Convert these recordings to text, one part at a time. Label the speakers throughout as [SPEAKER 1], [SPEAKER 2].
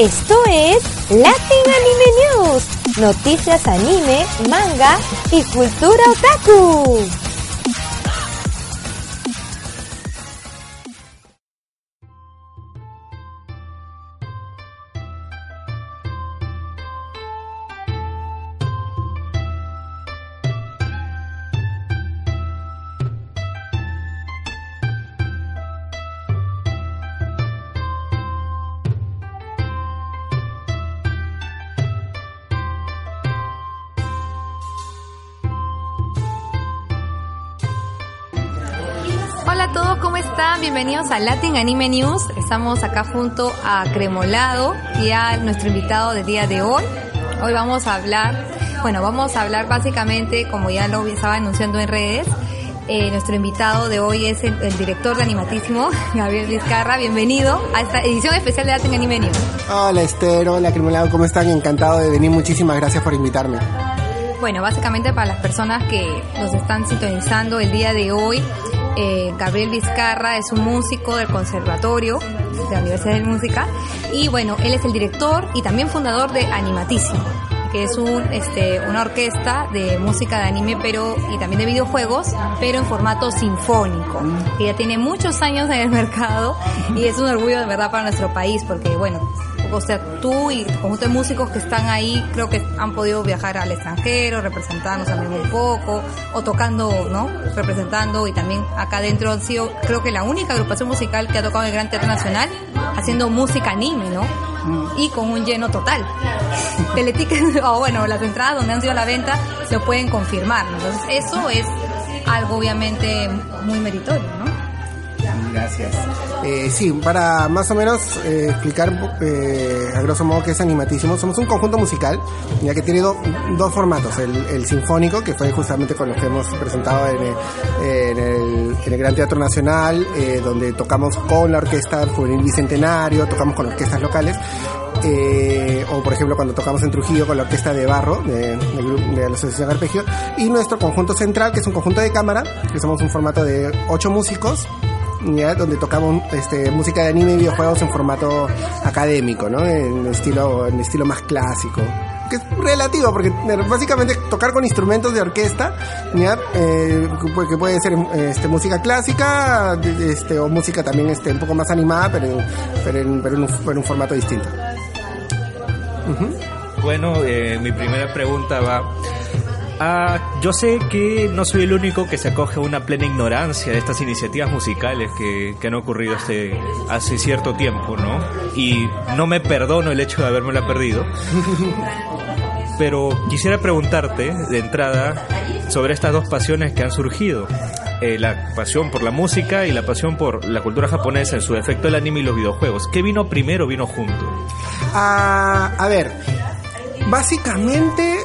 [SPEAKER 1] Esto es Latin Anime News. Noticias anime, manga y cultura otaku.
[SPEAKER 2] Hola a todos, ¿cómo están? Bienvenidos a Latin Anime News. Estamos acá junto a Cremolado y a nuestro invitado del día de hoy. Hoy vamos a hablar, bueno, vamos a hablar básicamente, como ya lo estaba anunciando en redes, eh, nuestro invitado de hoy es el, el director de Animatísimo, Gabriel Vizcarra. Bienvenido a esta edición especial de Latin Anime News.
[SPEAKER 3] Hola Esther, hola Cremolado, ¿cómo están? Encantado de venir, muchísimas gracias por invitarme.
[SPEAKER 2] Bueno, básicamente para las personas que nos están sintonizando el día de hoy, eh, Gabriel Vizcarra es un músico del Conservatorio de la Universidad de Música. Y bueno, él es el director y también fundador de Animatísimo, que es un, este, una orquesta de música de anime pero y también de videojuegos, pero en formato sinfónico, que ya tiene muchos años en el mercado y es un orgullo de verdad para nuestro país porque bueno, o sea, tú y el conjunto de músicos que están ahí, creo que han podido viajar al extranjero, representarnos también un poco, o tocando, ¿no? Representando, y también acá adentro han sido, creo que la única agrupación musical que ha tocado en el Gran Teatro Nacional, haciendo música anime, ¿no? Y con un lleno total. El ticket, o bueno, las entradas donde han sido a la venta, lo pueden confirmar, ¿no? Entonces, eso es algo obviamente muy meritorio, ¿no?
[SPEAKER 3] Gracias. Eh, sí, para más o menos eh, explicar eh, a grosso modo qué es Animatísimo, somos un conjunto musical ya que tiene do- dos formatos, el, sinfónico, que fue justamente con lo que hemos presentado en el, en el, Gran Teatro Nacional, eh, donde tocamos con la Orquesta Juvenil Bicentenario, tocamos con orquestas locales, eh, o por ejemplo cuando tocamos en Trujillo con la Orquesta de Barro, de, grupo- de la Asociación Arpegio, y nuestro conjunto central, que es un conjunto de cámara, que somos un formato de ocho músicos, donde tocamos este, música de anime y videojuegos en formato académico, ¿no? En estilo, en estilo más clásico. Que es relativo, porque eh, básicamente tocar con instrumentos de orquesta, ¿ya? Eh, que- que puede ser este, música clásica este, o música también este, un poco más animada, pero en, pero en un formato distinto.
[SPEAKER 4] Bueno, eh, mi primera pregunta va. Ah, yo sé que no soy el único que se acoge a una plena ignorancia de estas iniciativas musicales que, que han ocurrido hace, hace cierto tiempo, ¿no? Y no me perdono el hecho de habérmela perdido. Pero quisiera preguntarte de entrada sobre estas dos pasiones que han surgido. Eh, la pasión por la música y la pasión por la cultura japonesa, en su defecto el anime y los videojuegos. ¿Qué vino primero o vino junto?
[SPEAKER 3] Ah, a ver, básicamente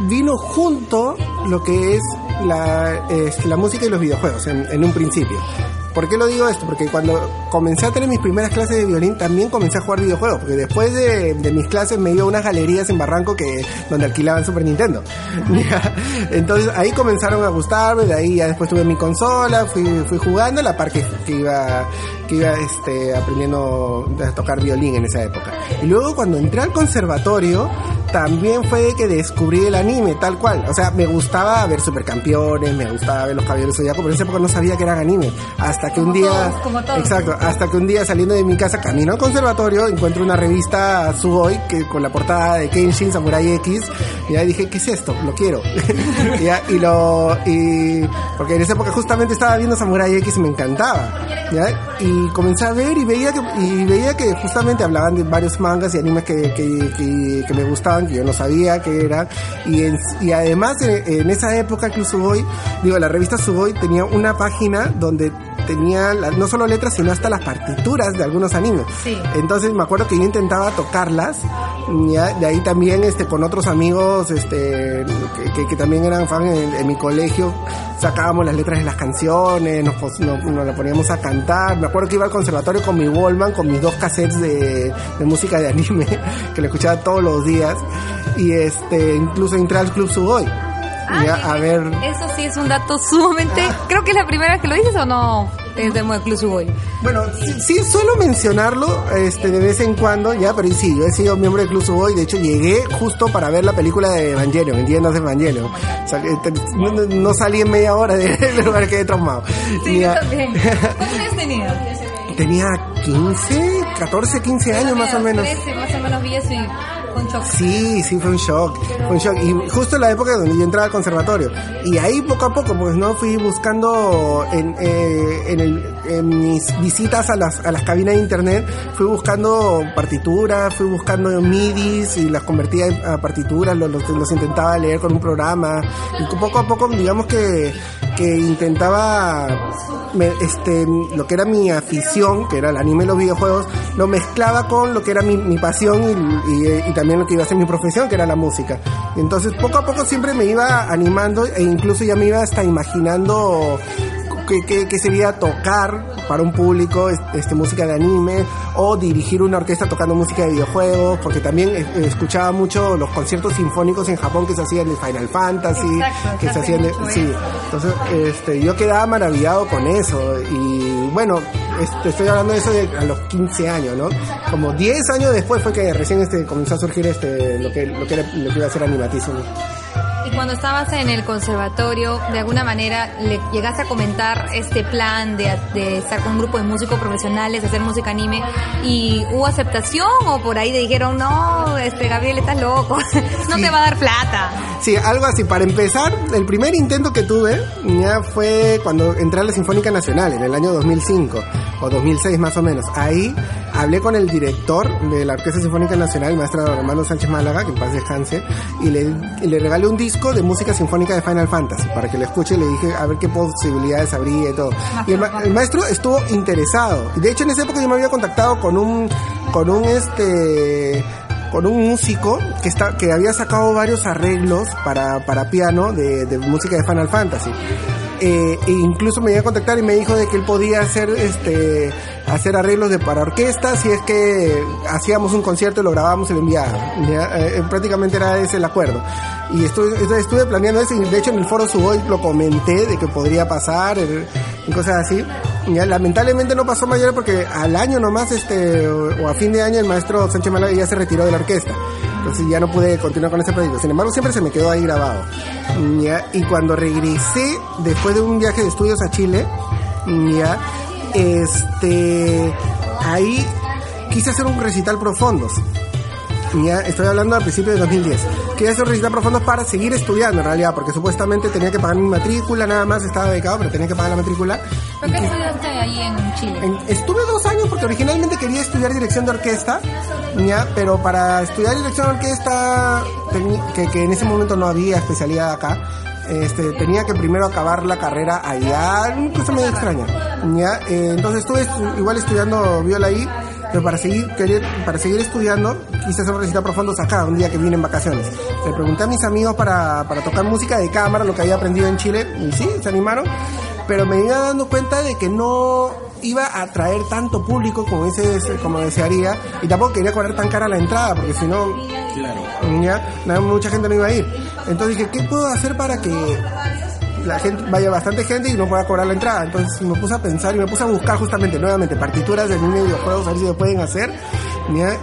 [SPEAKER 3] vino junto lo que es la, es la música y los videojuegos en, un principio. ¿Por qué lo digo esto? Porque cuando comencé a tener mis primeras clases de violín también comencé a jugar videojuegos, porque después de, mis clases me iba a unas galerías en Barranco que donde alquilaban Super Nintendo. Entonces ahí comenzaron a gustarme, de ahí ya después tuve mi consola, fui, fui jugando a la par que, que iba, que iba este, aprendiendo a tocar violín en esa época. Y luego cuando entré al conservatorio, también fue que descubrí el anime, tal cual. O sea, me gustaba ver Supercampeones, me gustaba ver Los Caballeros Zodiaco, pero en esa época no sabía que eran anime. Hasta que un día...
[SPEAKER 2] todos, como todos.
[SPEAKER 3] Exacto, hasta que un día saliendo de mi casa, camino al conservatorio, encuentro una revista Sugoi que, con la portada de Kenshin Samurai X, y ahí dije, ¿qué es esto? Lo quiero. Ya, y lo... Y, porque en esa época justamente estaba viendo Samurai X y me encantaba. ¿ya? Y comencé a ver y veía que, y veía que justamente hablaban de varios mangas y animes que, que, que, que me gustaban, que yo no sabía que eran. Y, además en, en esa época que Sugoi, digo, la revista Sugoi tenía una página donde tenía no solo letras, sino hasta las partituras de algunos animes.
[SPEAKER 2] Sí.
[SPEAKER 3] Entonces me acuerdo que yo intentaba tocarlas, ya, de ahí también este, con otros amigos este, que, que- que también eran fan en, en mi colegio, sacábamos las letras de las canciones, nos, nos, nos la poníamos a cantar. Me acuerdo que iba al conservatorio con mi Wallman, con mis dos cassettes de, de música de anime, que lo escuchaba todos los días, y este, incluso entré al Club Sugoi.
[SPEAKER 2] Ah,
[SPEAKER 3] ya, a ver,
[SPEAKER 2] Eso sí es un dato sumamente. Creo que la primera vez que lo dices o no. Es de Club Sugoi.
[SPEAKER 3] Bueno, sí, sí suelo mencionarlo este, de vez en cuando, ya, pero sí, yo he sido miembro del Club Suboy, de hecho llegué justo para ver la película de Evangelion, Entiendas Evangelion. O sea, no, no- salí en media hora del lugar, quedé traumado.
[SPEAKER 2] Sí, yo también. ¿Cuántos años tenías?
[SPEAKER 3] Tenía 15, 14, 15 años más o menos.
[SPEAKER 2] 13, más o menos vi eso y
[SPEAKER 3] Sí, sí, fue un shock, fue un shock. Y justo en la época donde yo entraba al conservatorio. Y ahí poco a poco, pues no, fui buscando en, eh, en, el- en mis visitas a las, a las cabinas de internet, fui buscando partituras, fui buscando midis y las convertía a partituras, los, los, intentaba leer con un programa. Y poco a poco, digamos que, que intentaba me- este, lo que era mi afición, que era el anime y los videojuegos, lo mezclaba con lo que era mi, mi pasión y, y- y también lo que iba a ser mi profesión, que era la música. Entonces poco a poco siempre me iba animando e incluso ya me iba hasta imaginando que, que, que sería tocar para un público este, música de anime o dirigir una orquesta tocando música de videojuegos, porque también eh, escuchaba mucho los conciertos sinfónicos en Japón que se hacían de Final Fantasy,
[SPEAKER 2] Exacto,
[SPEAKER 3] que se hacían de, sí, entonces, este, yo quedaba maravillado con eso. Y bueno, este, estoy hablando de eso de a los 15 años, ¿no? Como 10 años después fue que recién este, comenzó a surgir este, lo, que, lo, que era- lo que iba a ser animatísimo.
[SPEAKER 2] Y cuando estabas en el conservatorio, de alguna manera le llegaste a comentar este plan de, de estar con un grupo de músicos profesionales, hacer música anime, y hubo aceptación o por ahí te dijeron, no, este Gabriel, estás loco, no
[SPEAKER 3] Sí.
[SPEAKER 2] te va a dar plata.
[SPEAKER 3] Sí, algo así. Para empezar, el primer intento que tuve ya fue cuando entré a la Sinfónica Nacional, en el año 2005 o 2006 más o menos. Ahí hablé con el director de la Orquesta Sinfónica Nacional, el maestro Romano Sánchez Málaga, que en paz descanse, y le, y le regalé un disco de música sinfónica de Final Fantasy para que lo escuche y le dije a ver qué posibilidades habría y todo. Y el, ma- el maestro estuvo interesado. De hecho, en esa época yo me había contactado con un, con un este, con un músico que está que había sacado varios arreglos para, para piano de, de música de Final Fantasy. Eh, e incluso me iba a contactar y me dijo de que él podía hacer este hacer arreglos de para orquesta si es que hacíamos un concierto y lo grabábamos y lo enviábamos. Eh, prácticamente era ese el acuerdo. Y estuve, estuve- planeando eso y de hecho en el foro Suboy lo comenté de que podría pasar y cosas así. Lamentablemente no pasó mayor porque al año nomás, este, o, o a fin de año, el maestro Sánchez Málaga ya se retiró de la orquesta. Entonces ya no pude continuar con ese proyecto. Sin embargo, siempre se me quedó ahí grabado. Y cuando regresé, después de un viaje de estudios a Chile, este, ahí quise hacer un recital profundos. Ya estoy hablando al principio de 2010. Quería hacer un recital profundo para seguir estudiando en realidad, porque supuestamente tenía que pagar mi matrícula, nada más estaba becado, pero tenía que pagar la matrícula.
[SPEAKER 2] ¿Por qué estudiaste ahí en Chile?
[SPEAKER 3] En- estuve dos años porque originalmente quería estudiar dirección de orquesta, ya, pero para estudiar dirección de orquesta, que, que en ese momento no había especialidad acá, este, tenía que primero acabar la carrera allá, una cosa medio extraña, ya, eh, entonces estuve estu- igual estudiando viola ahí, pero para seguir, querer, para seguir estudiando, quise hacer un recital profundo acá, un día que vine en vacaciones. Le pregunté a mis amigos para, para tocar música de cámara, lo que había aprendido en Chile, y sí, se animaron, pero me iba dando cuenta de que no iba a atraer tanto público como, ese, como desearía, y tampoco quería cobrar tan cara la entrada, porque si no, ya, mucha gente no iba a ir. Entonces dije, ¿qué puedo hacer para que vaya bastante gente y no pueda cobrar la entrada? Entonces me puse a pensar y me puse a buscar justamente nuevamente partituras de anime videojuegos a ver si lo pueden hacer.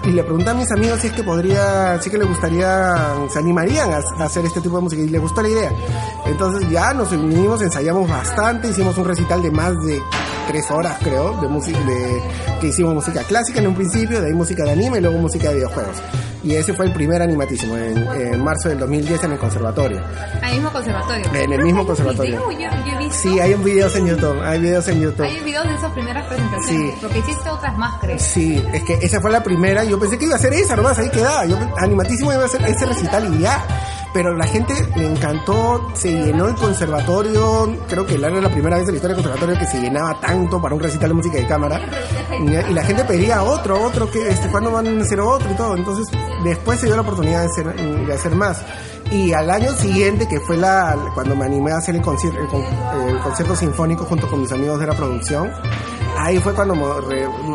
[SPEAKER 3] Y le pregunté a mis amigos si es que podría, si es que les gustaría, se animarían a, a hacer este tipo de música y les gustó la idea. Entonces ya nos unimos, ensayamos bastante, hicimos un recital de más de tres horas creo, de música, de, que hicimos música clásica en un principio, de ahí música de anime y luego música de videojuegos. Y ese fue el primer animatísimo, en, en marzo del 2010 en el conservatorio.
[SPEAKER 2] Al mismo conservatorio.
[SPEAKER 3] En el mismo conservatorio.
[SPEAKER 2] Video, yo, yo.
[SPEAKER 3] Sí, hay videos en YouTube, hay videos en YouTube.
[SPEAKER 2] Hay videos de esas primeras presentaciones.
[SPEAKER 3] Sí.
[SPEAKER 2] Porque hiciste otras más, creo.
[SPEAKER 3] Sí, es que esa fue la primera. Yo pensé que iba a ser esa nomás, ahí quedaba. Yo animatísimo iba a ser ese recital y ya. Pero la gente le encantó, se llenó el conservatorio, creo que era la primera vez en la historia del conservatorio que se llenaba tanto para un recital de música de cámara, y la gente pedía otro, otro, que este, ¿cuándo van a hacer otro y todo? Entonces, después se dio la oportunidad de hacer, más. Y al año siguiente, que fue la cuando me animé a hacer el concierto, el concierto sinfónico junto con mis amigos de la producción, ahí fue cuando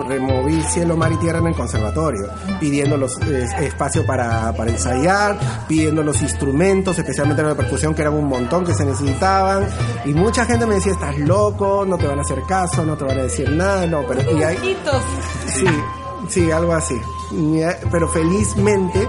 [SPEAKER 3] removí cielo, mar y tierra en el conservatorio, pidiendo los espacio para, para ensayar, pidiendo los instrumentos, especialmente la percusión, que eran un montón que se necesitaban. Y mucha gente me decía, estás loco, no te van a hacer caso, no te van a decir nada, no, pero... Y ahí, sí, sí, algo así. Pero felizmente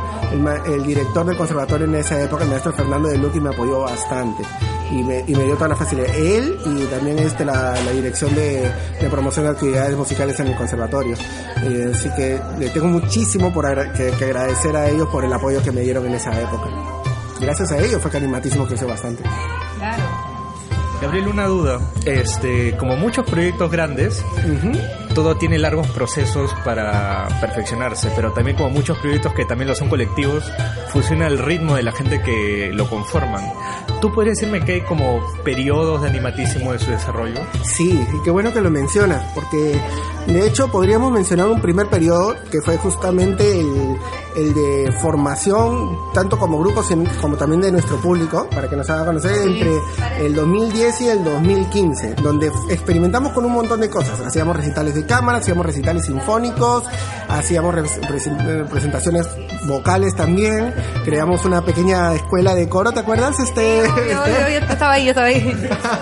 [SPEAKER 3] el, director del conservatorio en esa época, el maestro Fernando de Luqui, me apoyó bastante y me, y me dio toda la facilidad. Él y también este, la, la dirección de, de, promoción de actividades musicales en el conservatorio. Eh, así que le tengo muchísimo por que, que, agradecer a ellos por el apoyo que me dieron en esa época. Gracias a ellos fue que Animatísimo creció bastante.
[SPEAKER 2] Claro.
[SPEAKER 4] Gabriel, una duda. Este, como muchos proyectos grandes, todo tiene largos procesos para perfeccionarse, pero también como muchos proyectos que también lo son colectivos, funciona el ritmo de la gente que lo conforman. ¿Tú podrías decirme que hay como periodos de animatísimo de su desarrollo?
[SPEAKER 3] Sí, y qué bueno que lo mencionas, porque de hecho podríamos mencionar un primer periodo que fue justamente el, el de formación, tanto como grupos como también de nuestro público, para que nos haga conocer, entre el 2010 y el 2015, donde experimentamos con un montón de cosas. Hacíamos recitales de cámara, hacíamos recitales sinfónicos, hacíamos presentaciones vocales también, creamos una pequeña escuela de coro, ¿te acuerdas? Este,
[SPEAKER 2] yo, estaba ahí, yo estaba ahí.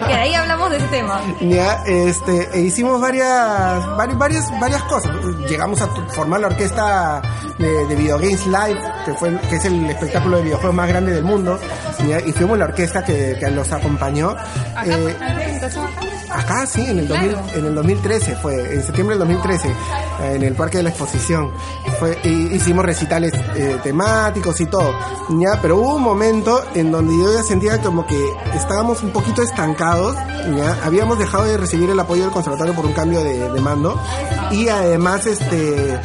[SPEAKER 2] que ahí hablamos de ese tema.
[SPEAKER 3] Ya, este, e hicimos varias, varias, varias cosas. Llegamos a formar la orquesta de, de Video Games Live, que, fue, que es el espectáculo de videojuegos más grande del mundo, y fuimos la orquesta que, que los acompañó.
[SPEAKER 2] ¿Acá, eh,
[SPEAKER 3] acá sí, en el, en el 2013 fue, en septiembre del 2013, en el Parque de la Exposición. Fue, hicimos recitales eh, temáticos y todo, ¿ya? pero hubo un momento en donde yo ya sentía como que estábamos un poquito estancados, ¿ya? habíamos dejado de recibir el apoyo del conservatorio por un cambio de, mando y además este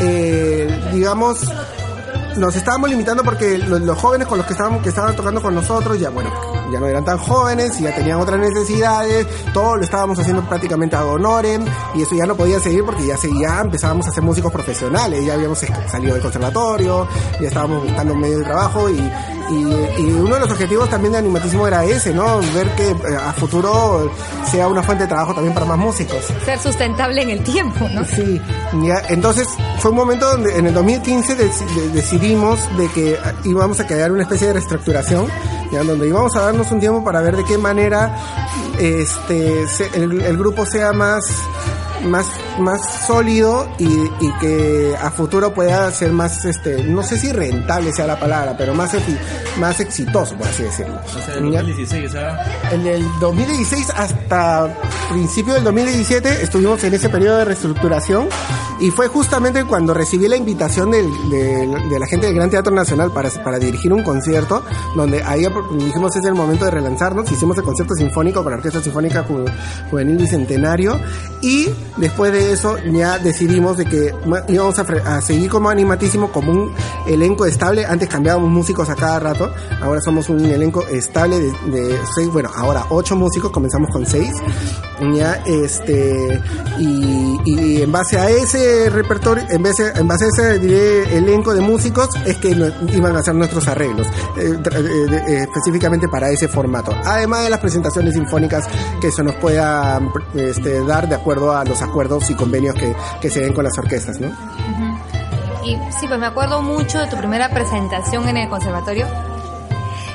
[SPEAKER 3] eh, digamos, nos estábamos limitando porque los, jóvenes con los que estaban, que estaban tocando con nosotros, ya bueno, ya no eran tan jóvenes y ya tenían otras necesidades, todo lo estábamos haciendo prácticamente a honorem y eso ya no podía seguir porque ya, seguía, empezábamos a ser músicos profesionales, ya habíamos salido del conservatorio, ya estábamos buscando un medio de trabajo y, y, uno de los objetivos también de Animatísimo era ese, ¿no? Ver que eh, a futuro sea una fuente de trabajo también para más músicos.
[SPEAKER 2] Ser sustentable en el tiempo, ¿no?
[SPEAKER 3] Sí, entonces fue un momento donde en el 2015 decidimos de que íbamos a crear una especie de reestructuración, ¿ya? donde íbamos a darnos un tiempo para ver de qué manera este el grupo sea más más, más sólido y, y, que a futuro pueda ser más, este, no sé si rentable sea la palabra, pero más, más exitoso, por así decirlo.
[SPEAKER 4] O sea, en el 2016,
[SPEAKER 3] En el 2016 hasta principio del 2017 estuvimos en ese periodo de reestructuración y fue justamente cuando recibí la invitación del, de, la gente del Gran Teatro Nacional para, para dirigir un concierto, donde ahí dijimos es el momento de relanzarnos, hicimos el concierto sinfónico con la Orquesta Sinfónica Juvenil Bicentenario y después de eso ya decidimos de que íbamos a, seguir como animatísimo como un elenco estable. Antes cambiábamos músicos a cada rato, ahora somos un elenco estable de, seis, bueno, ahora ocho músicos, comenzamos con seis. Ya, este, y, en base a ese repertorio, en base, en base a ese elenco de músicos, es que iban a hacer nuestros arreglos, eh, eh, eh, específicamente para ese formato. Además de las presentaciones sinfónicas que se nos pueda este, dar de acuerdo a los acuerdos y convenios que, que se den con las orquestas, ¿no?
[SPEAKER 2] Y sí, pues me acuerdo mucho de tu primera presentación en el conservatorio.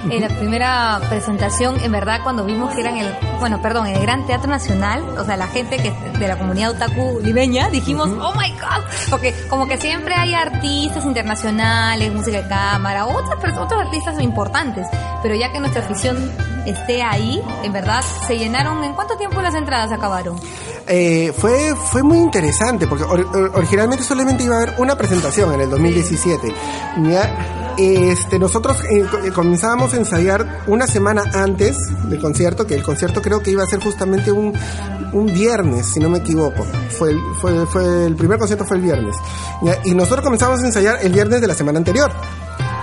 [SPEAKER 2] En la primera presentación, en verdad, cuando vimos que eran el, bueno, perdón, en el Gran Teatro Nacional, o sea, la gente que de la comunidad otaku limeña, dijimos, oh my god, porque como que siempre hay artistas internacionales, música de cámara, otras, otros artistas importantes, pero ya que nuestra afición esté ahí, en verdad, se llenaron, ¿en cuánto tiempo las entradas acabaron?
[SPEAKER 3] Eh, fue, fue muy interesante porque originalmente solamente iba a haber una presentación en el 2017. Este, nosotros eh, eh, comenzábamos a ensayar una semana antes del concierto, que el concierto creo que iba a ser justamente un, un viernes, si no me equivoco. Fue el, fue, fue el primer concierto fue el viernes. Y nosotros comenzamos a ensayar el viernes de la semana anterior.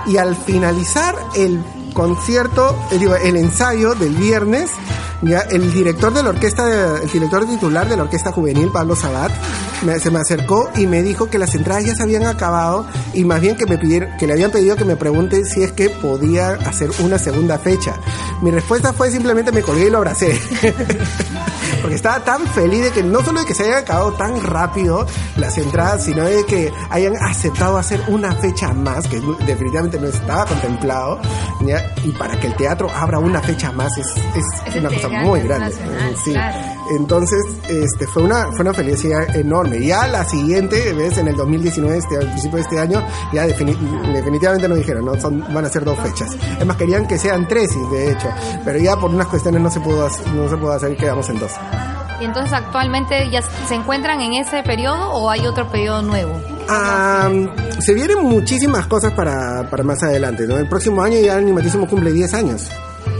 [SPEAKER 3] Y al finalizar el concierto, eh, digo, el ensayo del viernes, ya el director de la orquesta, el director titular de la orquesta juvenil, Pablo Sabat, se me acercó y me dijo que las entradas ya se habían acabado y más bien que me pidieron, que le habían pedido que me pregunte si es que podía hacer una segunda fecha. Mi respuesta fue simplemente me colgué y lo abracé. Porque estaba tan feliz de que no solo de que se hayan acabado tan rápido las entradas, sino de que hayan aceptado hacer una fecha más, que definitivamente no estaba contemplado, ¿ya? y para que el teatro abra una fecha más es, es
[SPEAKER 2] Es
[SPEAKER 3] una cosa muy grande.
[SPEAKER 2] nacional,
[SPEAKER 3] Sí.
[SPEAKER 2] claro.
[SPEAKER 3] Entonces, este, fue una, fue una felicidad enorme. Ya la siguiente vez, en el 2019, este, al principio de este año, ya defini- definitivamente nos dijeron, no, son, van a ser dos fechas. Es más, querían que sean tres, de hecho, pero ya por unas cuestiones no se pudo, hacer- no se pudo hacer y quedamos en dos.
[SPEAKER 2] Y entonces actualmente ya se encuentran en ese periodo o hay otro periodo nuevo.
[SPEAKER 3] Ah, se vienen muchísimas cosas para, para más adelante, ¿no? El próximo año ya el Animatísimo cumple 10 años.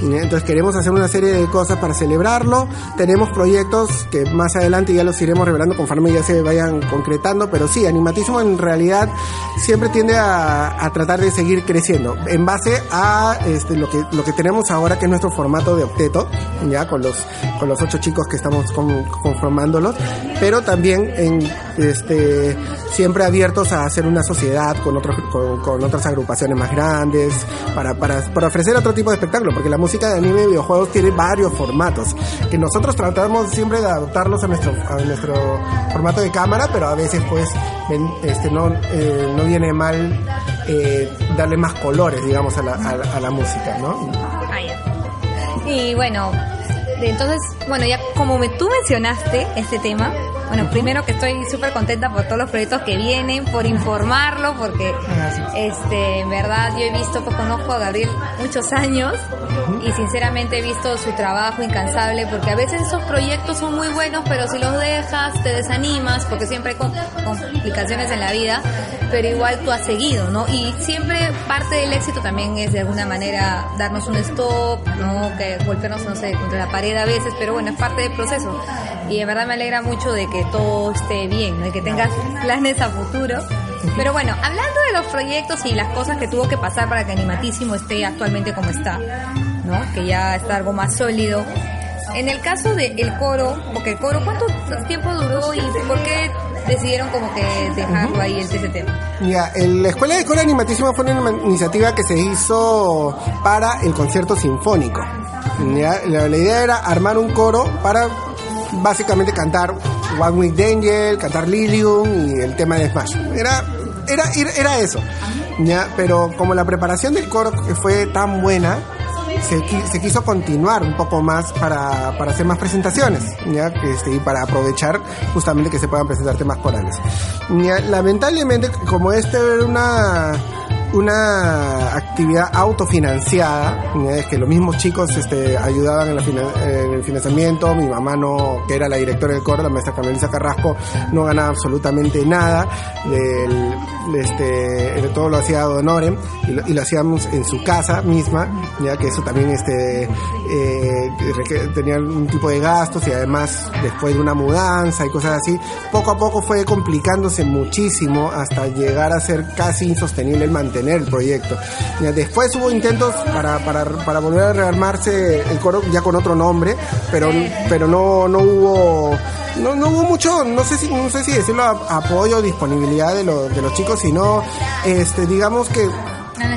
[SPEAKER 3] ¿Sí? Entonces queremos hacer una serie de cosas para celebrarlo. Tenemos proyectos que más adelante ya los iremos revelando conforme ya se vayan concretando. Pero sí, Animatísimo en realidad siempre tiende a, a tratar de seguir creciendo. En base a este, lo, que, lo que tenemos ahora, que es nuestro formato de octeto, ya con los, con los ocho chicos que estamos con- conformándolos. Pero también en, este, siempre abiertos a hacer una sociedad con, otros, con, con otras agrupaciones más grandes, para, para, para ofrecer otro tipo de espectáculo, porque la música de anime y videojuegos tiene varios formatos, que nosotros tratamos siempre de adaptarlos a nuestro, a nuestro formato de cámara, pero a veces pues este, no, eh, no viene mal eh, darle más colores, digamos, a la, a la- a la música, ¿no?
[SPEAKER 2] Ah, ya. Y bueno, entonces, bueno, ya como me, tú mencionaste este tema, bueno, primero que estoy súper contenta por todos los proyectos que vienen, por informarlo, porque este, en verdad yo he visto, pues conozco a Gabriel muchos años y sinceramente he visto su trabajo incansable, porque a veces esos proyectos son muy buenos, pero si los dejas te desanimas, porque siempre hay com- complicaciones en la vida, pero igual tú has seguido, ¿no? Y siempre parte del éxito también es de alguna manera darnos un stop, ¿no? Que golpearnos, no sé, contra la pared a veces, pero bueno, es parte del proceso. Y en verdad me alegra mucho de que todo esté bien, de que tengas planes a futuro. Pero bueno, hablando de los proyectos y las cosas que tuvo que pasar para que Animatísimo esté actualmente como está, ¿no? Que ya está algo más sólido. En el caso del coro, porque el coro, ¿cuánto tiempo duró y por qué decidieron como que dejarlo ahí el TCT?
[SPEAKER 3] El- la Escuela de Coro Animatísima fue una iniciativa que se hizo para el concierto sinfónico. Ya, la, la idea era armar un coro para básicamente cantar One Week Angel, cantar Lilium y el tema de Smash. Era, era, era, era eso. Ya, pero como la preparación del coro fue tan buena, se, qui- se quiso continuar un poco más para, para hacer más presentaciones, ¿ya? Este, y para aprovechar justamente que se puedan presentar temas corales. Ya, Lamentablemente, como este era una, una actividad autofinanciada, ¿ya? es que los mismos chicos este, ayudaban en, el financiamiento, mi mamá no, que era la directora del coro, la maestra Carmelisa Carrasco, no ganaba absolutamente nada, del, de este, todo lo hacía Don Oren y lo, hacíamos en su casa misma, ya que eso también este, eh, tenía un tipo de gastos y además después de una mudanza y cosas así, poco a poco fue complicándose muchísimo hasta llegar a ser casi insostenible el mantener el proyecto. Ya después hubo intentos para, para, para volver a rearmarse el coro ya con otro nombre, pero, pero no, no hubo no, no hubo mucho, no sé si, no sé si decirlo a- apoyo, disponibilidad de, los de los chicos, sino este, digamos que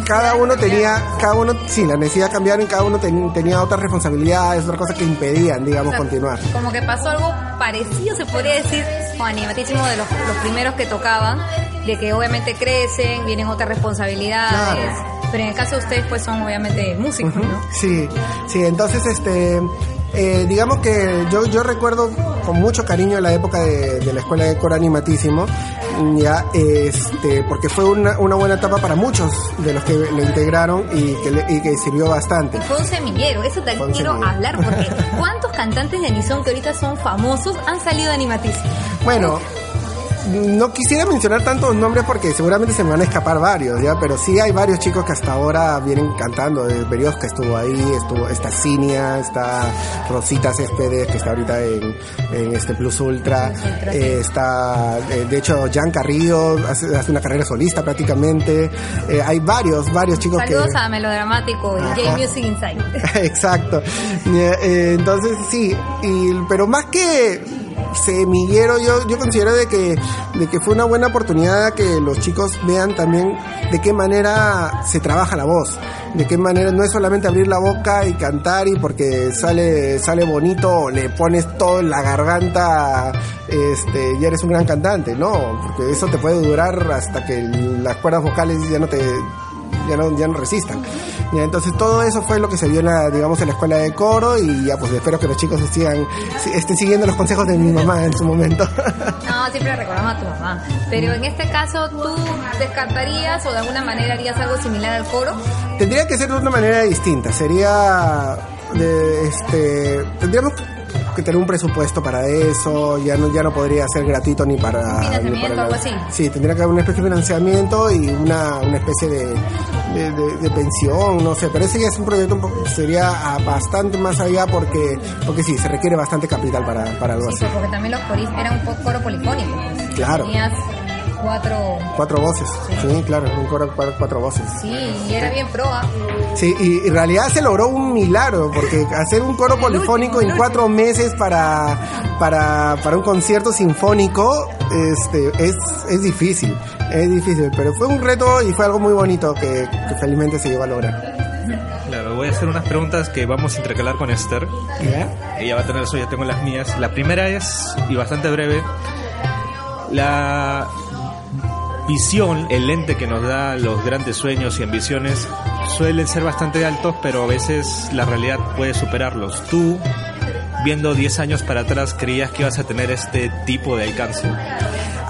[SPEAKER 3] cada uno tenía, cada uno, sí, la necesidad cambiaron y cada uno ten- tenía otras responsabilidades, otras cosas que impedían, digamos,
[SPEAKER 2] O sea,
[SPEAKER 3] continuar.
[SPEAKER 2] Como que pasó algo parecido, se podría decir, con animatísimo de los, los primeros que tocaban, de que obviamente crecen, vienen otras responsabilidades,
[SPEAKER 3] Claro.
[SPEAKER 2] pero en el caso de ustedes pues son obviamente músicos, ¿no?
[SPEAKER 3] Sí, sí, entonces este eh, digamos que yo, yo recuerdo con mucho cariño la época de, de la escuela de coro animatísimo, ya este, porque fue una, una buena etapa para muchos de los que lo integraron y que, le- y que sirvió bastante.
[SPEAKER 2] Fue un semillero, eso te quiero
[SPEAKER 3] semillero.
[SPEAKER 2] hablar, porque ¿cuántos cantantes de Anison que ahorita son famosos han salido de animatísimo?
[SPEAKER 3] Bueno, no quisiera mencionar tantos nombres porque seguramente se me van a escapar varios, ¿ya? Pero sí hay varios chicos que hasta ahora vienen cantando. Berioska estuvo ahí, estuvo, está Cinia, está Rosita Céspedes, que está ahorita en, en este Plus Ultra. Eh, está, eh, de hecho, Jan Carrillo hace, hace una carrera solista prácticamente. Eh, hay varios, varios chicos
[SPEAKER 2] Saludos
[SPEAKER 3] que...
[SPEAKER 2] a Melodramático y. J-Music Inside.
[SPEAKER 3] Exacto. Entonces, sí, y, pero más que semillero, yo, yo considero de que, de que fue una buena oportunidad que los chicos vean también de qué manera se trabaja la voz, de qué manera no es solamente abrir la boca y cantar y porque sale, sale bonito le pones todo en la garganta, este, ya eres un gran cantante, no, porque eso te puede durar hasta que las cuerdas vocales ya no te, ya no, ya no resistan. Ya, entonces todo eso fue lo que se vio en la, digamos, en la escuela de coro y ya pues espero que los chicos sigan, si- estén siguiendo los consejos de mi mamá en su momento.
[SPEAKER 2] No, siempre recordamos a tu mamá. Pero en este caso, ¿tú descartarías o de alguna manera harías algo similar al coro?
[SPEAKER 3] Tendría que ser de una manera distinta, sería de, este, tendríamos que tener un presupuesto para eso, ya no, ya no podría ser gratuito ni para... ni
[SPEAKER 2] Financiamiento,
[SPEAKER 3] para
[SPEAKER 2] algo así.
[SPEAKER 3] Sí, tendría que haber una especie de financiamiento y una, una especie de, de, de- de pensión, no sé, pero ese ya es un proyecto un poco, sería ah, bastante más allá porque, porque sí, se requiere bastante capital para, para algo
[SPEAKER 2] Sí,
[SPEAKER 3] así.
[SPEAKER 2] pues, porque también los coristas eran un coro polifónico.
[SPEAKER 3] Claro.
[SPEAKER 2] Tenías cuatro...
[SPEAKER 3] Cuatro voces, sí, claro, un coro cuatro, cuatro voces.
[SPEAKER 2] Sí, y era bien proa.
[SPEAKER 3] Sí, y en realidad se logró un milagro, porque hacer un coro polifónico en cuatro meses para, para, para un concierto sinfónico este, es, es difícil, es difícil, pero fue un reto y fue algo muy bonito que, que felizmente se llegó a lograr.
[SPEAKER 4] Claro, voy a hacer unas preguntas que vamos a intercalar con Esther. Ella va a tener las suyas, tengo las mías. La primera es, y bastante breve, la visión, el lente que nos da los grandes sueños y ambiciones suelen ser bastante altos, pero a veces la realidad puede superarlos. Tú, viendo 10 años para atrás, creías que ibas a tener este tipo de alcance.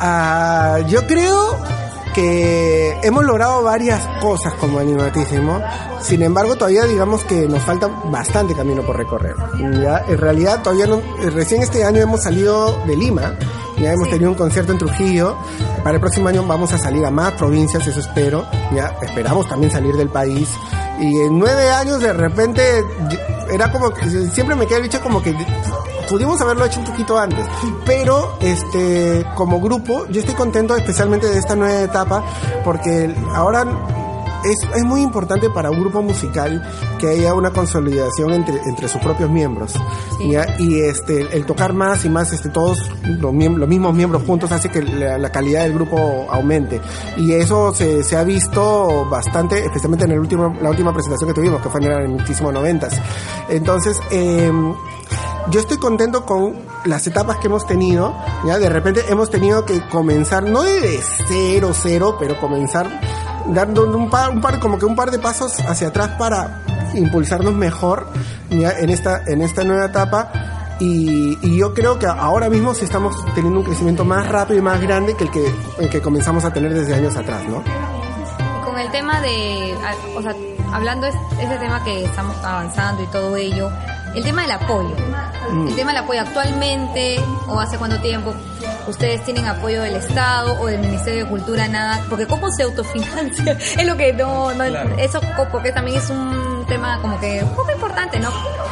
[SPEAKER 3] Ah, yo creo que hemos logrado varias cosas como animatísimo. Sin embargo, todavía digamos que nos falta bastante camino por recorrer. ¿ya? En realidad, todavía no, recién este año hemos salido de Lima. Ya hemos tenido un concierto en Trujillo. Para el próximo año vamos a salir a más provincias, eso espero. Ya esperamos también salir del país. Y en nueve años de repente era como que siempre me queda el bicho como que pudimos haberlo hecho un poquito antes, pero este como grupo yo estoy contento especialmente de esta nueva etapa porque ahora es, es muy importante para un grupo musical que haya una consolidación entre, entre sus propios miembros ¿ya? y este el tocar más y más este todos los, los mismos miembros juntos hace que la, la calidad del grupo aumente y eso se, se ha visto bastante especialmente en el último la última presentación que tuvimos que fue en el mismísimo noventas entonces em, yo estoy contento con las etapas que hemos tenido. Ya de repente hemos tenido que comenzar, no de cero, cero, pero comenzar dando un par, un par, como que un par de pasos hacia atrás para impulsarnos mejor ya en esta, en esta nueva etapa. Y, y yo creo que ahora mismo sí estamos teniendo un crecimiento más rápido y más grande que el que, el que comenzamos a tener desde años atrás, ¿no?
[SPEAKER 2] Y con el tema de, a- o sea, hablando de ese tema que estamos avanzando y todo ello, el tema del apoyo. El tema del apoyo actualmente o hace cuánto tiempo ustedes tienen apoyo del Estado o del Ministerio de Cultura, nada, porque cómo se autofinancia es lo que no, no
[SPEAKER 4] Claro.
[SPEAKER 2] eso porque también es un tema como que un poco importante, ¿no?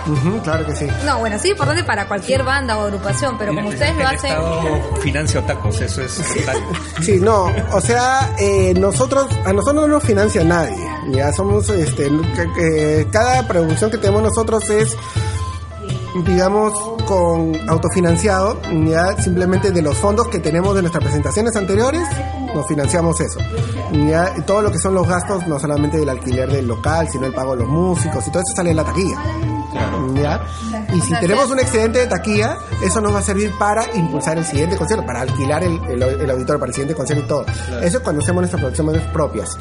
[SPEAKER 3] Ujú, claro que sí.
[SPEAKER 2] No, bueno, sí importante para cualquier banda o agrupación, pero como ustedes lo
[SPEAKER 4] el
[SPEAKER 2] hacen,
[SPEAKER 4] Estado financia otacos, eso es total.
[SPEAKER 3] Sí, no, o sea, eh, nosotros, a nosotros no nos financia nadie, ya somos, este, que- que cada producción que tenemos nosotros es, digamos, con autofinanciado, ya simplemente de los fondos que tenemos de nuestras presentaciones anteriores, nos financiamos eso. Ya, y todo lo que son los gastos, no solamente del alquiler del local, sino el pago de los músicos y todo eso sale en la taquilla. ¿Ya? Y si tenemos un excedente de taquilla, eso nos va a servir para impulsar el siguiente concierto, para alquilar el, el, el auditorio para el siguiente concierto y todo. Eso es cuando hacemos nuestras producciones propias.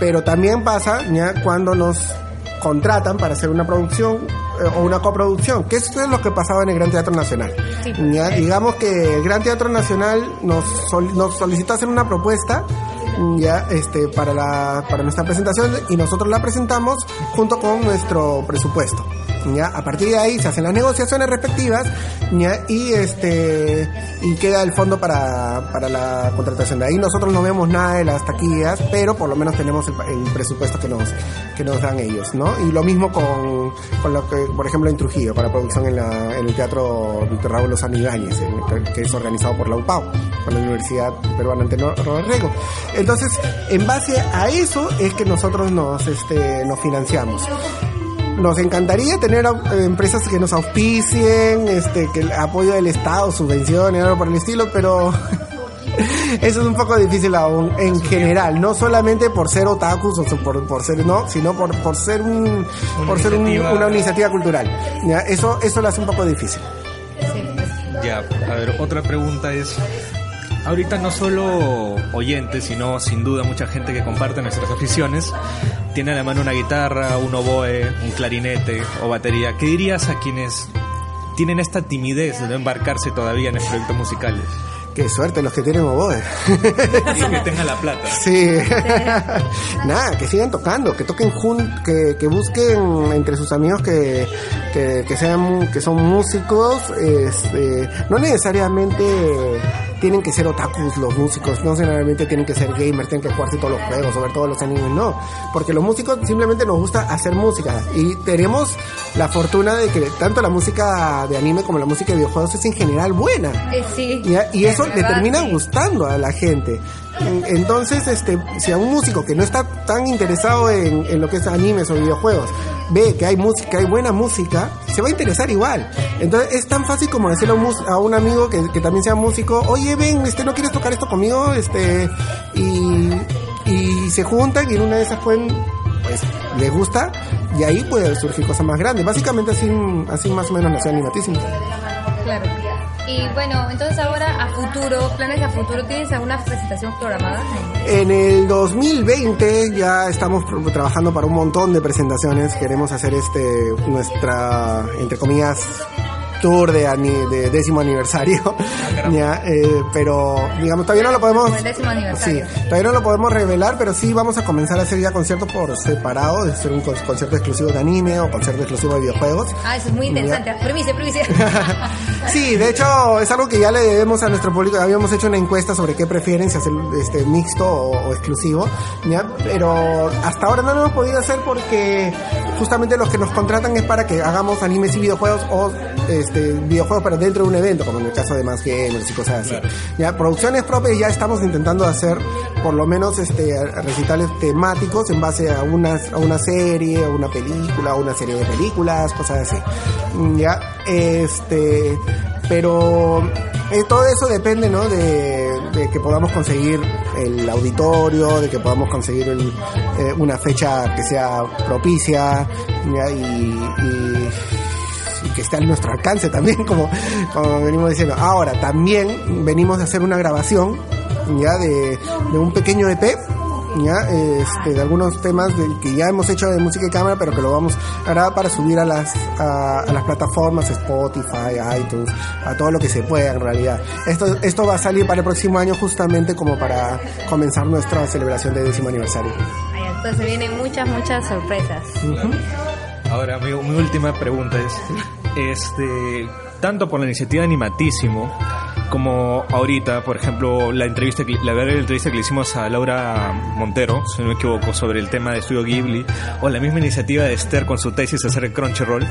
[SPEAKER 3] Pero también pasa ya cuando nos contratan para hacer una producción o una coproducción, que eso es lo que pasaba en el Gran Teatro Nacional.
[SPEAKER 2] Sí.
[SPEAKER 3] Ya, digamos que el Gran Teatro Nacional nos, sol- nos solicitó hacer una propuesta ya este para la para nuestra presentación y nosotros la presentamos junto con nuestro presupuesto ¿ya? A partir de ahí se hacen las negociaciones respectivas. Y este, y queda el fondo para, para la contratación. De ahí nosotros no vemos nada de las taquillas, pero por lo menos tenemos el, presupuesto que nos, que nos dan ellos, ¿no? Y lo mismo con, con lo que, por ejemplo, en Trujillo, para la producción en, la, en el Teatro Víctor Raúl Lozano Ibáñez, que es organizado por la UPAO, por la Universidad Peruana Antenor Rego. Entonces, en base a eso es que nosotros nos, este, nos financiamos. Nos encantaría tener eh, empresas que nos auspicien, este, que el apoyo del Estado, subvenciones, algo por el estilo, pero eso es un poco difícil aún en general, no solamente por ser otakus o por, por ser no, sino por, por ser un por ser un- una iniciativa cultural. ¿ya? Eso eso lo hace un poco difícil.
[SPEAKER 4] Ya, a ver, otra pregunta es, ahorita no solo oyentes, sino sin duda mucha gente que comparte nuestras aficiones, tiene a la mano una guitarra, un oboe, un clarinete o batería. ¿Qué dirías a quienes tienen esta timidez de no embarcarse todavía en proyectos musicales?
[SPEAKER 3] Qué suerte los que tienen oboe.
[SPEAKER 4] Y que tengan la plata.
[SPEAKER 3] Sí. Nada, que sigan tocando, que toquen jun que, que busquen entre sus amigos que, que, que sean que son músicos, este, no necesariamente tienen que ser otakus los músicos, no necesariamente tienen que ser gamers, tienen que jugarse todos los juegos, sobre todo los animes, no, porque los músicos simplemente nos gusta hacer música y tenemos la fortuna de que tanto la música de anime como la música de videojuegos es en general buena.
[SPEAKER 2] Eh, sí.
[SPEAKER 3] Y eso le termina
[SPEAKER 2] sí.
[SPEAKER 3] gustando a la gente. En- Entonces, este, si a un músico que no está tan interesado en, en lo que es animes o videojuegos ve que hay música, hay buena música, se va a interesar igual. Entonces es tan fácil como decirle a un, a un amigo que, que también sea músico, oye ven, este, ¿no quieres tocar esto conmigo? Este, y, y se juntan y en una de esas pueden, pues, les gusta y ahí puede surgir cosas más grandes. Básicamente así, así más o menos nació animatísimo.
[SPEAKER 2] Y bueno, entonces ahora a futuro, planes a futuro, ¿tienes alguna presentación programada?
[SPEAKER 3] En el 2020 ya estamos trabajando para un montón de presentaciones. Queremos hacer este nuestra, entre comillas, tour de, de décimo aniversario. ya, eh, pero digamos todavía no lo podemos.
[SPEAKER 2] El décimo aniversario.
[SPEAKER 3] Sí, todavía no lo podemos revelar, pero sí vamos a comenzar a hacer ya conciertos por separado, de ser un con- concierto exclusivo de anime o concierto exclusivo de videojuegos.
[SPEAKER 2] Ah, eso es muy interesante. Primicia, primicia.
[SPEAKER 3] Sí, de hecho es algo que ya le debemos a nuestro público. Habíamos hecho una encuesta sobre qué prefieren, si hacer este mixto o, o exclusivo, ¿ya? pero hasta ahora no lo hemos podido hacer porque justamente los que nos contratan es para que hagamos animes y videojuegos o este videojuegos pero dentro de un evento, como en el caso de más gamers y cosas así. Ya producciones propias ya estamos intentando hacer por lo menos este recitales temáticos en base a una a una serie, a una película, a una serie de películas, cosas así. Ya este pero eh, todo eso depende ¿no? de, de que podamos conseguir el auditorio, de que podamos conseguir el, eh, una fecha que sea propicia ¿ya? Y que esté a nuestro alcance también, como, como venimos diciendo. Ahora, también venimos a hacer una grabación ya de, de un pequeño EP ya este, de algunos temas del que ya hemos hecho de música y cámara pero que lo vamos a grabar para subir a las a, a las plataformas Spotify, iTunes, a todo lo que se pueda en realidad. Esto esto va a salir para el próximo año justamente como para comenzar nuestra celebración de décimo aniversario.
[SPEAKER 2] Entonces vienen muchas, muchas sorpresas.
[SPEAKER 4] Ahora, amigo, mi última pregunta es, este, tanto por la iniciativa Animatísimo, como ahorita, por ejemplo, la entrevista, que- la entrevista que le hicimos a Laura Montero, si no me equivoco, sobre el tema de Estudio Ghibli, o la misma iniciativa de Esther con su tesis hacer el Crunchyroll,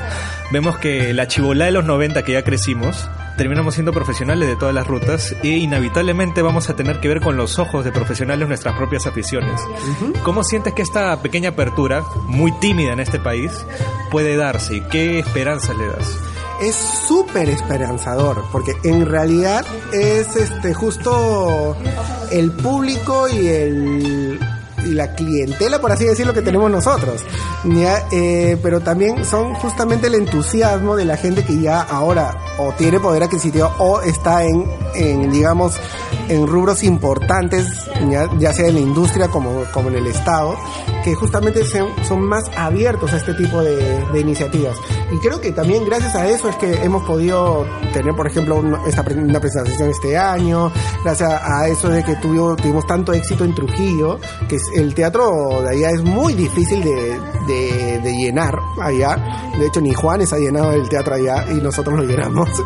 [SPEAKER 4] vemos que la chivolá de los 90 que ya crecimos, terminamos siendo profesionales de todas las rutas e inevitablemente vamos a tener que ver con los ojos de profesionales nuestras propias aficiones. ¿Cómo sientes que esta pequeña apertura, muy tímida en este país, puede darse y qué esperanza le das?
[SPEAKER 3] Es súper esperanzador, porque en realidad es este justo el público y el y la clientela, por así decirlo, que tenemos nosotros. Eh, pero también son justamente el entusiasmo de la gente que ya ahora o tiene poder adquisitivo o está en digamos, en rubros importantes, ya, sea en la industria como, como en el Estado, que justamente sean- son más abiertos a este tipo de, de iniciativas. Y creo que también gracias a eso es que hemos podido tener, por ejemplo, un- esta, una presentación este año, gracias a eso de que tuvo, tuvimos tanto éxito en Trujillo, que es- el teatro de allá es muy difícil de, de, de llenar allá. De hecho, ni Juanes ha llenado el teatro allá y nosotros lo llenamos.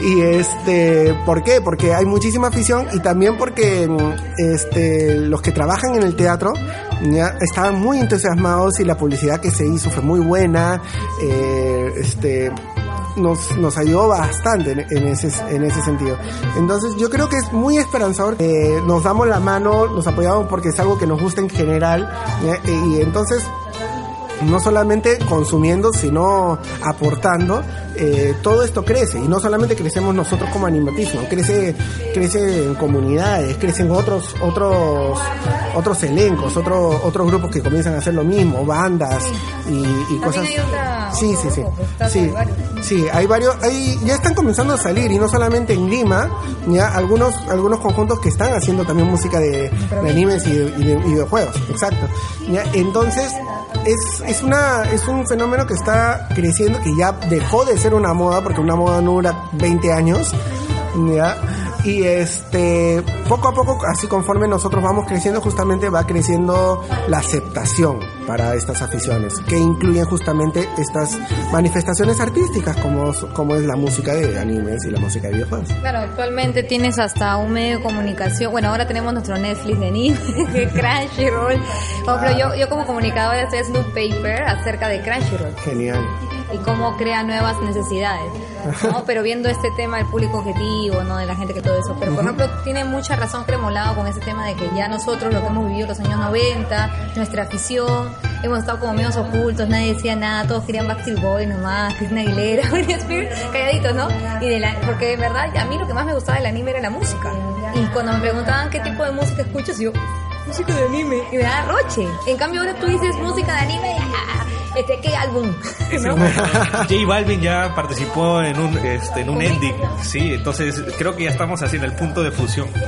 [SPEAKER 3] Y este, ¿por qué? Porque hay muchísima afición y también porque mm, este, los que trabajan en el teatro ya estaban muy entusiasmados y la publicidad que se hizo fue muy buena. Eh, este, nos, nos ayudó bastante en, en ese, en ese sentido. Entonces yo creo que es muy esperanzador. Eh, nos damos la mano, nos apoyamos porque es algo que nos gusta en general. ¿ya? Y entonces no solamente consumiendo, sino aportando, eh, todo esto crece. Y no solamente crecemos nosotros como animatismo, crece, crece en comunidades, crecen otros, otros, otros elencos, otros, otros grupos que comienzan a hacer lo mismo, bandas y, y cosas.
[SPEAKER 2] hay otra-
[SPEAKER 3] sí, sí, sí. Sí, sí, hay varios, hay, ya están comenzando a salir y no solamente en Lima, ya algunos, algunos conjuntos que están haciendo también música de, de animes y de, y de- y videojuegos, exacto. Ya, entonces, es, es una, es un fenómeno que está creciendo, que ya dejó de ser una moda, porque una moda no dura 20 años, ya. Y este, poco a poco, así conforme nosotros vamos creciendo, justamente va creciendo la aceptación para estas aficiones, que incluyen justamente estas manifestaciones artísticas, como, como es la música de animes y la música de videojuegos.
[SPEAKER 2] Claro, actualmente tienes hasta un medio de comunicación. Bueno, ahora tenemos nuestro Netflix de anime, Crunchyroll. Por ejemplo, yo, yo como comunicadora estoy haciendo un paper acerca de Crunchyroll
[SPEAKER 3] Genial.
[SPEAKER 2] Y cómo crea nuevas necesidades. ¿no? Pero viendo este tema del público objetivo, ¿no? De la gente que todo eso. Pero, por ejemplo, tiene mucha razón Cremolado con ese tema de que ya nosotros, lo que hemos vivido los años 90, nuestra afición, hemos estado como medios ocultos, nadie decía nada, todos querían Backstreet Boys nomás, Cristina Aguilera, Britney Spears, calladitos, ¿no? Y de la, porque de verdad, a mí lo que más me gustaba del anime era la música. Y cuando me preguntaban qué tipo de música escuchas, yo, música de anime. Y me da roche. En cambio, ahora tú dices música de anime, y, ah, este, ¿qué álbum? ¿No?
[SPEAKER 4] J Balvin ya participó en un este, en un ending, sí, entonces creo que ya estamos así en el punto de fusión.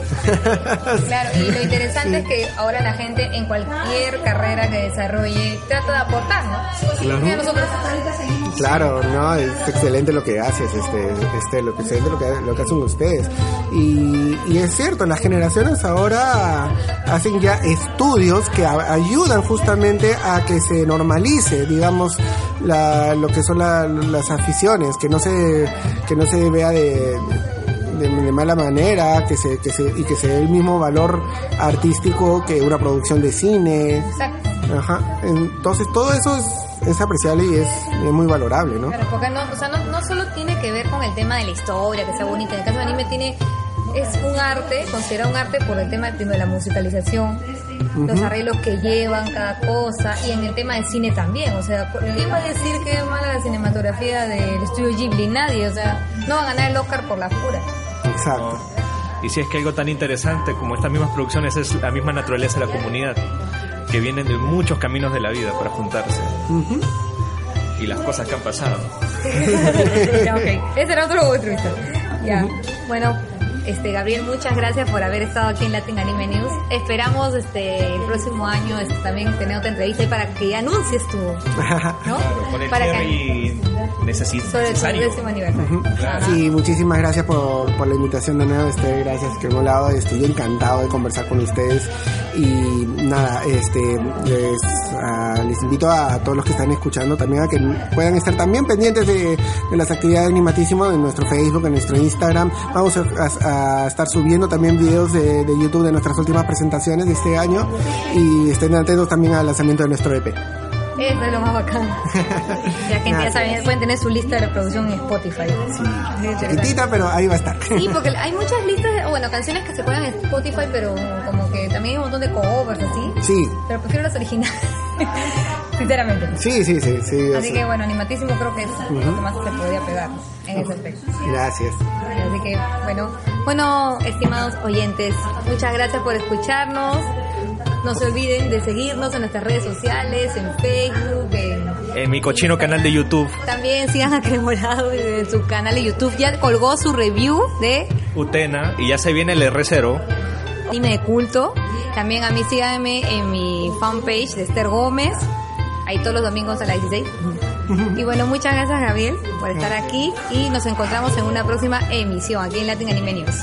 [SPEAKER 2] Claro, y lo interesante es que ahora la gente en cualquier carrera que desarrolle trata de aportar, ¿no?
[SPEAKER 3] Claro.
[SPEAKER 2] Mira, nosotros
[SPEAKER 3] Claro, no, es excelente lo que haces, este, este, lo que excelente lo que, lo que hacen ustedes. Y, y es cierto, las generaciones ahora hacen ya estudios que a- ayudan justamente a que se normalice, digamos, la, lo que son la- las aficiones, que no se, que no se vea de, de, de mala manera, que se, que se, y que se dé el mismo valor artístico que una producción de cine.
[SPEAKER 2] Exacto.
[SPEAKER 3] Ajá. Entonces todo eso es, es apreciable y es, es muy valorable, ¿no?
[SPEAKER 2] Claro, porque no, o sea, no, no solo tiene que ver con el tema de la historia, que sea bonita. En el caso del anime tiene es un arte, considerado un arte por el tema de la musicalización, los arreglos que llevan cada cosa y en el tema de cine también. O sea, ¿quién va a decir que es mala la cinematografía del estudio Ghibli? Nadie. O sea, no va a ganar el Oscar por la pura.
[SPEAKER 3] Exacto.
[SPEAKER 4] Y si es que algo tan interesante como estas mismas producciones es la misma naturaleza de la comunidad, que vienen de muchos caminos de la vida para juntarse. Y las cosas que han pasado.
[SPEAKER 2] ya, ok. Ese era otro otro historia. Ya. Bueno, este Gabriel, muchas gracias por haber estado aquí en Latin Anime News. Esperamos este el próximo año este, también tener otra entrevista y para que anuncies tu, ¿no?
[SPEAKER 4] Con el
[SPEAKER 2] para que
[SPEAKER 4] cherry necesi-
[SPEAKER 2] sobre
[SPEAKER 4] necesario.
[SPEAKER 2] décimo aniversario. Ajá.
[SPEAKER 3] Sí, muchísimas gracias por, por la invitación de nuevo, este, gracias que hemos hablado, estoy encantado de conversar con ustedes y nada, este, les, ah, les invito a, todos los que están escuchando también a que puedan estar también pendientes de, de las actividades de Animatísimo en nuestro Facebook, en nuestro Instagram, vamos a, a- a estar subiendo también videos de, de YouTube de nuestras últimas presentaciones de este año y estén atentos también al lanzamiento de nuestro EP.
[SPEAKER 2] Eso es lo más bacán. La gente ya sabe, pueden tener su lista de reproducción en Spotify. Sí.
[SPEAKER 3] Chiquitita, pero ahí va a estar.
[SPEAKER 2] Sí, porque hay muchas listas, de, bueno, canciones que se ponen en Spotify, pero como que también hay un montón de covers así.
[SPEAKER 3] Sí,
[SPEAKER 2] Pero prefiero las originales. Sinceramente.
[SPEAKER 3] sí, sí, sí, sí.
[SPEAKER 2] Así que bueno, animatísimo creo que es lo que más se podría pegar en ese aspecto.
[SPEAKER 3] Gracias.
[SPEAKER 2] Así que bueno, bueno, estimados oyentes, muchas gracias por escucharnos. No se olviden de seguirnos en nuestras redes sociales, en Facebook, en
[SPEAKER 4] En mi cochino canal de YouTube.
[SPEAKER 2] también sigan a Cremolado en su canal de YouTube. Ya colgó su review de
[SPEAKER 4] Utena y ya se viene el R0.
[SPEAKER 2] Anime de culto. También a mí síganme en mi fanpage de Esther Gómez. Ahí todos los domingos a las 16. Y bueno, muchas gracias Gabriel por estar aquí y nos encontramos en una próxima emisión aquí en Latin Anime News.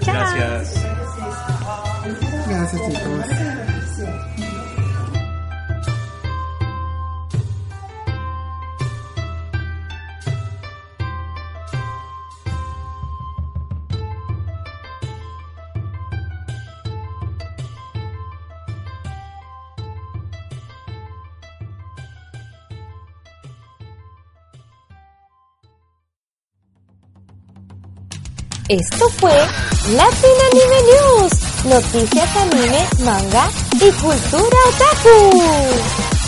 [SPEAKER 2] Chao.
[SPEAKER 4] Gracias.
[SPEAKER 3] Gracias, chicos.
[SPEAKER 1] Esto fue Latin Anime News, noticias anime, manga y cultura otaku.